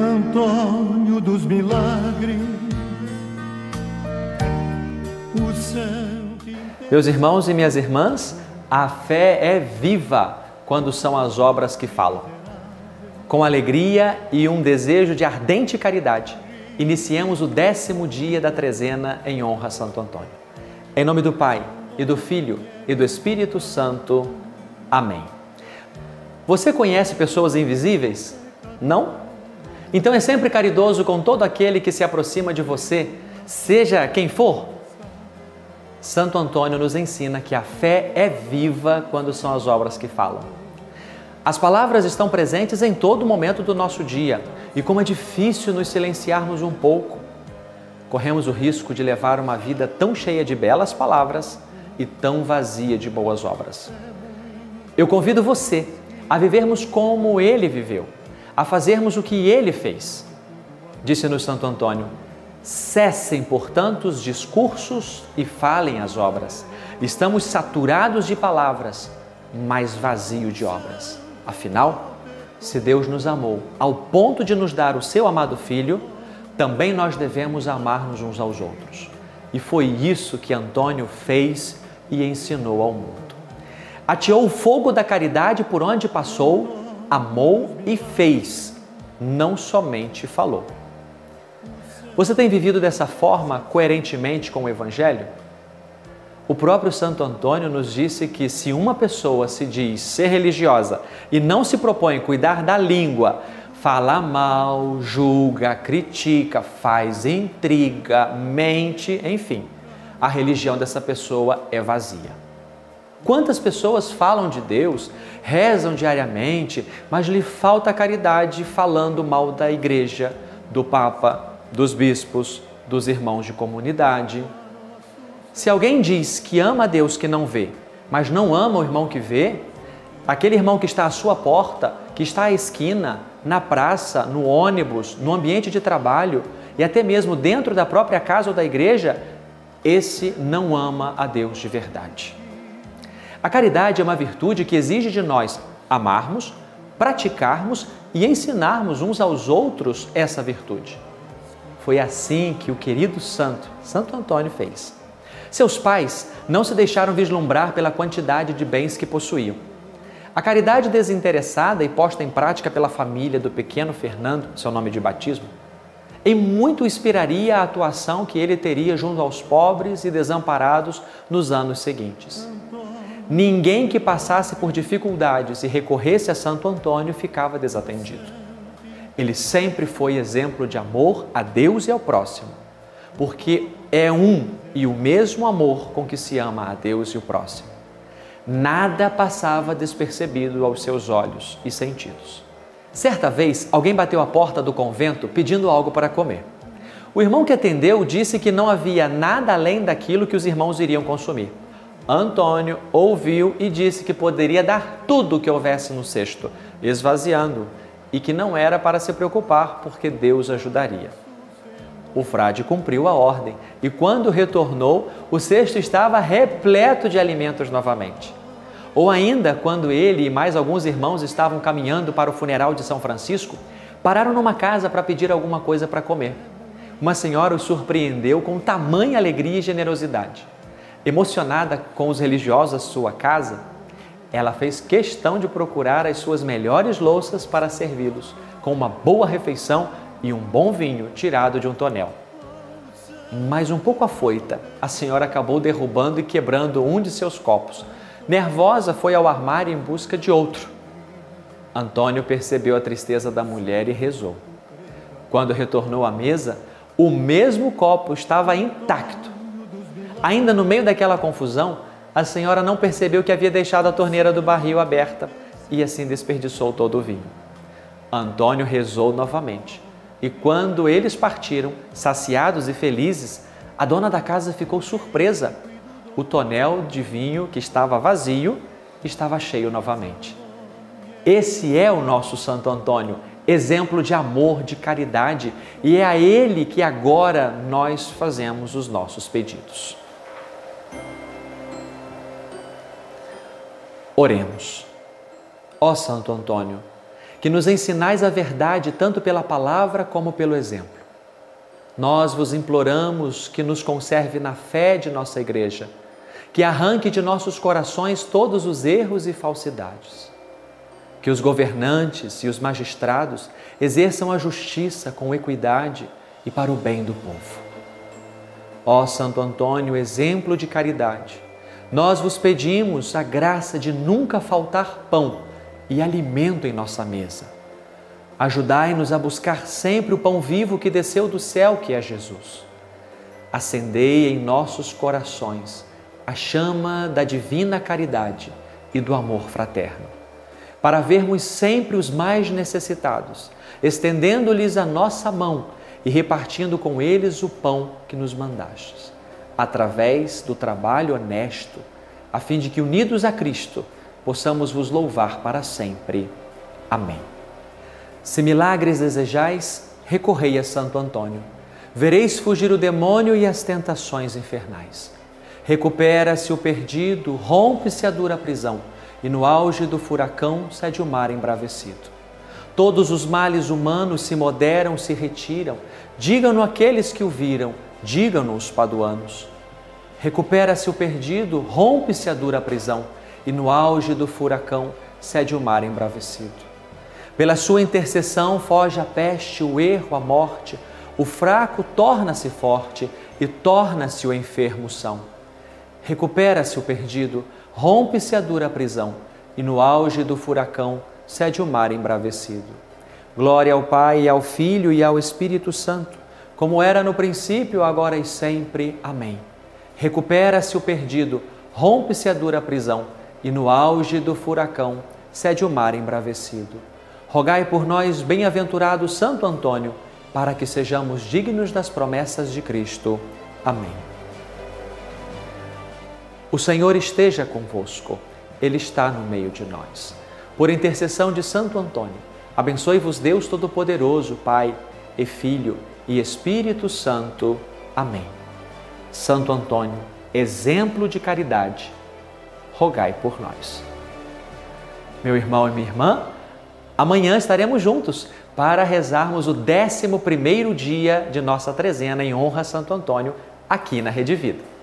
Antônio dos Milagres, o céu Meus irmãos e minhas irmãs, a fé é viva quando são as obras que falam. Com alegria e um desejo de ardente caridade, iniciemos o décimo dia da trezena em honra a Santo Antônio. Em nome do Pai, e do Filho, e do Espírito Santo. Amém. Você conhece pessoas invisíveis? Não? Então é sempre caridoso com todo aquele que se aproxima de você, seja quem for. Santo Antônio nos ensina que a fé é viva quando são as obras que falam. As palavras estão presentes em todo momento do nosso dia e como é difícil nos silenciarmos um pouco. Corremos o risco de levar uma vida tão cheia de belas palavras e tão vazia de boas obras. Eu convido você a vivermos como ele viveu, a fazermos o que ele fez. Disse-nos Santo Antônio: cessem, portanto, os discursos e falem as obras. Estamos saturados de palavras, mas vazio de obras. Afinal, se Deus nos amou ao ponto de nos dar o seu amado Filho, também nós devemos amar-nos uns aos outros. E foi isso que Antônio fez e ensinou ao mundo. Ateou o fogo da caridade por onde passou, amou e fez, não somente falou. Você tem vivido dessa forma coerentemente com o Evangelho? O próprio Santo Antônio nos disse que se uma pessoa se diz ser religiosa e não se propõe cuidar da língua, fala mal, julga, critica, faz intriga, mente, enfim, a religião dessa pessoa é vazia. Quantas pessoas falam de Deus, rezam diariamente, mas lhe falta caridade falando mal da igreja, do Papa, dos bispos, dos irmãos de comunidade? Se alguém diz que ama a Deus que não vê, mas não ama o irmão que vê, aquele irmão que está à sua porta, que está à esquina, na praça, no ônibus, no ambiente de trabalho e até mesmo dentro da própria casa ou da igreja, esse não ama a Deus de verdade. A caridade é uma virtude que exige de nós amarmos, praticarmos e ensinarmos uns aos outros essa virtude. Foi assim que o querido santo, Santo Antônio, fez. Seus pais não se deixaram vislumbrar pela quantidade de bens que possuíam. A caridade desinteressada e posta em prática pela família do pequeno Fernando, seu nome de batismo, em muito inspiraria a atuação que ele teria junto aos pobres e desamparados nos anos seguintes. Ninguém que passasse por dificuldades e recorresse a Santo Antônio ficava desatendido. Ele sempre foi exemplo de amor a Deus e ao próximo, porque é um e o mesmo amor com que se ama a Deus e o próximo. Nada passava despercebido aos seus olhos e sentidos. Certa vez, alguém bateu à porta do convento pedindo algo para comer. O irmão que atendeu disse que não havia nada além daquilo que os irmãos iriam consumir. Antônio ouviu e disse que poderia dar tudo o que houvesse no cesto, esvaziando, e que não era para se preocupar, porque Deus ajudaria. O frade cumpriu a ordem e, quando retornou, o cesto estava repleto de alimentos novamente. Ou ainda, quando ele e mais alguns irmãos estavam caminhando para o funeral de São Francisco, pararam numa casa para pedir alguma coisa para comer. Uma senhora os surpreendeu com tamanha alegria e generosidade. Emocionada com os religiosos da sua casa, ela fez questão de procurar as suas melhores louças para servi-los, com uma boa refeição e um bom vinho tirado de um tonel. Mas um pouco afoita, a senhora acabou derrubando e quebrando um de seus copos. Nervosa, foi ao armário em busca de outro. Antônio percebeu a tristeza da mulher e rezou. Quando retornou à mesa, o mesmo copo estava intacto. Ainda no meio daquela confusão, a senhora não percebeu que havia deixado a torneira do barril aberta e assim desperdiçou todo o vinho. Antônio rezou novamente e quando eles partiram, saciados e felizes, a dona da casa ficou surpresa. O tonel de vinho que estava vazio estava cheio novamente. Esse é o nosso Santo Antônio, exemplo de amor, de caridade, e é a ele que agora nós fazemos os nossos pedidos. Oremos. Ó Santo Antônio, que nos ensinais a verdade tanto pela palavra como pelo exemplo. Nós vos imploramos que nos conserve na fé de nossa igreja, que arranque de nossos corações todos os erros e falsidades. Que os governantes e os magistrados exerçam a justiça com equidade e para o bem do povo. Ó Santo Antônio, exemplo de caridade, nós vos pedimos a graça de nunca faltar pão e alimento em nossa mesa. Ajudai-nos a buscar sempre o pão vivo que desceu do céu, que é Jesus. Acendei em nossos corações a chama da divina caridade e do amor fraterno, para vermos sempre os mais necessitados, estendendo-lhes a nossa mão e repartindo com eles o pão que nos mandastes, através do trabalho honesto, a fim de que, unidos a Cristo, possamos vos louvar para sempre. Amém. Se milagres desejais, recorrei a Santo Antônio. Vereis fugir o demônio e as tentações infernais. Recupera-se o perdido, rompe-se a dura prisão, e no auge do furacão cede o mar embravecido. Todos os males humanos se moderam, se retiram. Digam-no aqueles que o viram, digam-no os paduanos. Recupera-se o perdido, rompe-se a dura prisão e no auge do furacão cede o mar embravecido. Pela sua intercessão foge a peste, o erro, a morte, o fraco torna-se forte e torna-se o enfermo são. Recupera-se o perdido, rompe-se a dura prisão e no auge do furacão cede o mar embravecido. Glória ao Pai, ao Filho e ao Espírito Santo, como era no princípio, agora e sempre. Amém. Recupera-se o perdido, rompe-se a dura prisão e no auge do furacão cede o mar embravecido. Rogai por nós, bem-aventurado Santo Antônio, para que sejamos dignos das promessas de Cristo. Amém. O Senhor esteja convosco, Ele está no meio de nós. Por intercessão de Santo Antônio, abençoe-vos Deus Todo-Poderoso, Pai e Filho e Espírito Santo. Amém. Santo Antônio, exemplo de caridade, rogai por nós. Meu irmão e minha irmã, amanhã estaremos juntos para rezarmos o 11 dia de nossa trezena em honra a Santo Antônio aqui na Rede Vida.